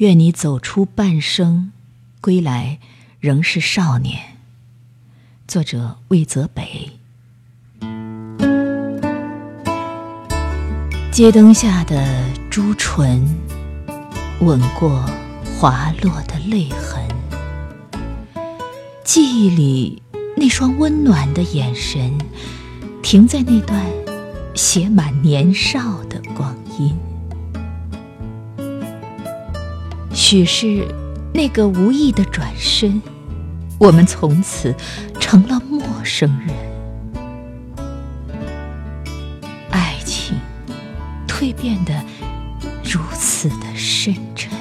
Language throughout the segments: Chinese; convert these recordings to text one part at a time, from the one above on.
愿你走出半生，归来仍是少年。作者魏泽北。街灯下的朱唇，吻过滑落的泪痕。记忆里那双温暖的眼神，停在那段写满年少的光阴。许是那个无意的转身，我们从此成了陌生人。爱情蜕变得如此的深沉。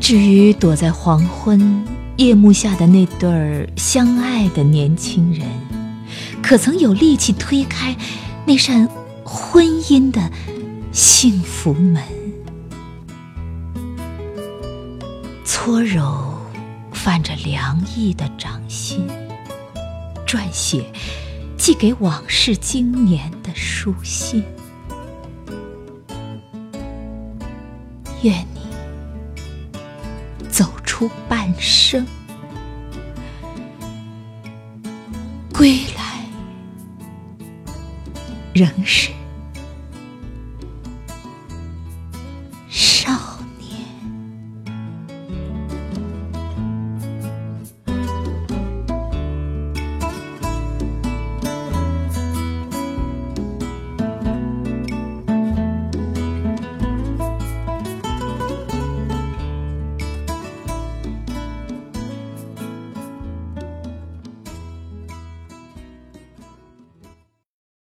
至于躲在黄昏夜幕下的那对儿相爱的年轻人，可曾有力气推开那扇婚姻的？幸福门，搓揉泛着凉意的掌心，撰写寄给往事经年的书信。愿你走出半生，归来仍是。